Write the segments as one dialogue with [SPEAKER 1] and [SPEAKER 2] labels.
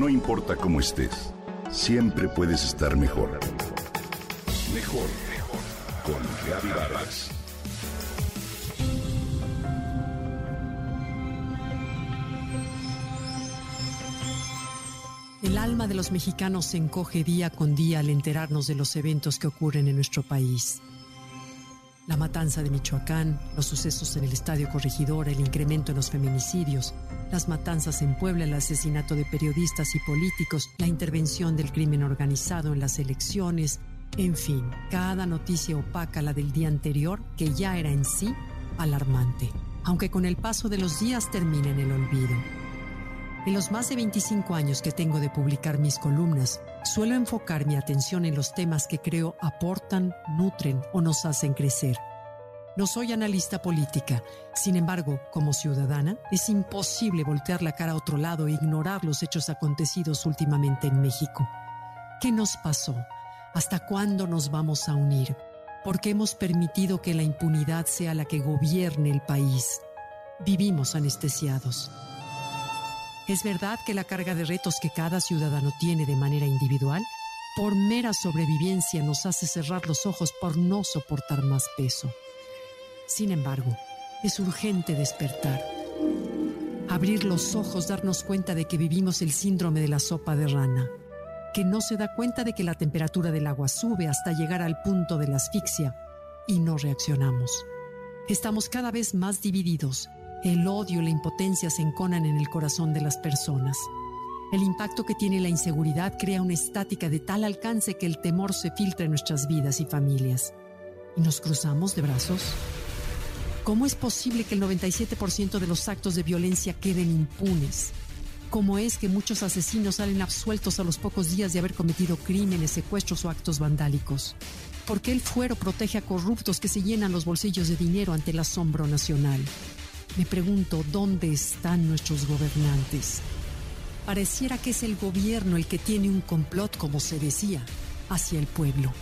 [SPEAKER 1] No importa cómo estés, siempre puedes estar mejor. Mejor, mejor. Con Vargas.
[SPEAKER 2] El alma de los mexicanos se encoge día con día al enterarnos de los eventos que ocurren en nuestro país la matanza de Michoacán, los sucesos en el Estadio Corregidor, el incremento en los feminicidios, las matanzas en Puebla, el asesinato de periodistas y políticos, la intervención del crimen organizado en las elecciones, en fin, cada noticia opaca la del día anterior, que ya era en sí alarmante, aunque con el paso de los días termina en el olvido. En los más de 25 años que tengo de publicar mis columnas, suelo enfocar mi atención en los temas que creo aportan, nutren o nos hacen crecer. No soy analista política, sin embargo, como ciudadana, es imposible voltear la cara a otro lado e ignorar los hechos acontecidos últimamente en México. ¿Qué nos pasó? ¿Hasta cuándo nos vamos a unir? ¿Por qué hemos permitido que la impunidad sea la que gobierne el país? Vivimos anestesiados. Es verdad que la carga de retos que cada ciudadano tiene de manera individual, por mera sobrevivencia nos hace cerrar los ojos por no soportar más peso. Sin embargo, es urgente despertar. Abrir los ojos, darnos cuenta de que vivimos el síndrome de la sopa de rana, que no se da cuenta de que la temperatura del agua sube hasta llegar al punto de la asfixia y no reaccionamos. Estamos cada vez más divididos el odio y la impotencia se enconan en el corazón de las personas. El impacto que tiene la inseguridad crea una estática de tal alcance que el temor se filtra en nuestras vidas y familias. ¿Y nos cruzamos de brazos? ¿Cómo es posible que el 97% de los actos de violencia queden impunes? ¿Cómo es que muchos asesinos salen absueltos a los pocos días de haber cometido crímenes, secuestros o actos vandálicos? ¿Por qué el fuero protege a corruptos que se llenan los bolsillos de dinero ante el asombro nacional? Me pregunto dónde están nuestros gobernantes. Pareciera que es el gobierno el que tiene un complot, como se decía, hacia el pueblo.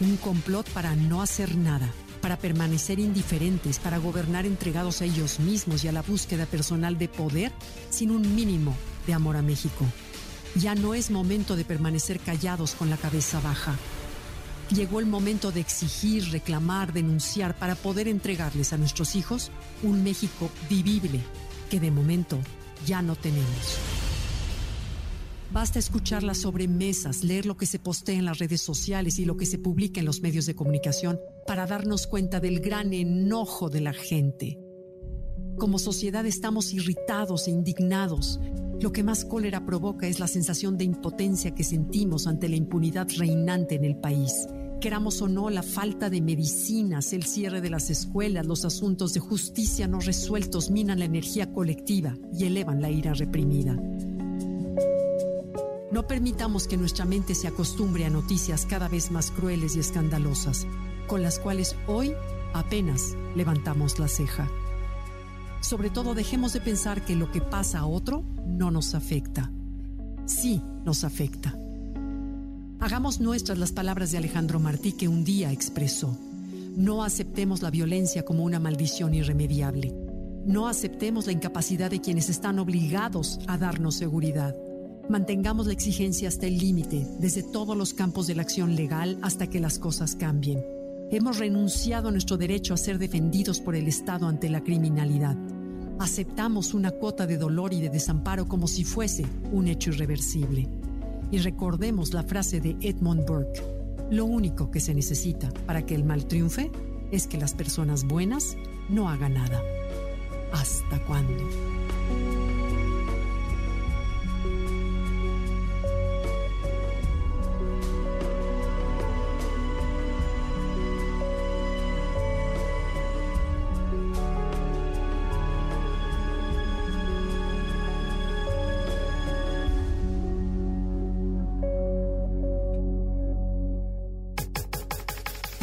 [SPEAKER 2] Un complot para no hacer nada, para permanecer indiferentes, para gobernar entregados a ellos mismos y a la búsqueda personal de poder sin un mínimo de amor a México. Ya no es momento de permanecer callados con la cabeza baja. Llegó el momento de exigir, reclamar, denunciar para poder entregarles a nuestros hijos un México vivible que de momento ya no tenemos. Basta escuchar las sobremesas, leer lo que se postea en las redes sociales y lo que se publica en los medios de comunicación para darnos cuenta del gran enojo de la gente. Como sociedad estamos irritados e indignados. Lo que más cólera provoca es la sensación de impotencia que sentimos ante la impunidad reinante en el país Queramos o no, la falta de medicinas, el cierre de las escuelas, los asuntos de justicia no resueltos minan la energía colectiva y elevan la ira reprimida. No permitamos que nuestra mente se acostumbre a noticias cada vez más crueles y escandalosas, con las cuales hoy apenas levantamos la ceja. Sobre todo dejemos de pensar que lo que pasa a otro no nos afecta. Sí nos afecta Hagamos nuestras las palabras de Alejandro Martí que un día expresó. No aceptemos la violencia como una maldición irremediable. No aceptemos la incapacidad de quienes están obligados a darnos seguridad. Mantengamos la exigencia hasta el límite, desde todos los campos de la acción legal hasta que las cosas cambien. Hemos renunciado a nuestro derecho a ser defendidos por el Estado ante la criminalidad. Aceptamos una cuota de dolor y de desamparo como si fuese un hecho irreversible y recordemos la frase de Edmund Burke. Lo único que se necesita para que el mal triunfe es que las personas buenas no hagan nada. ¿Hasta cuándo?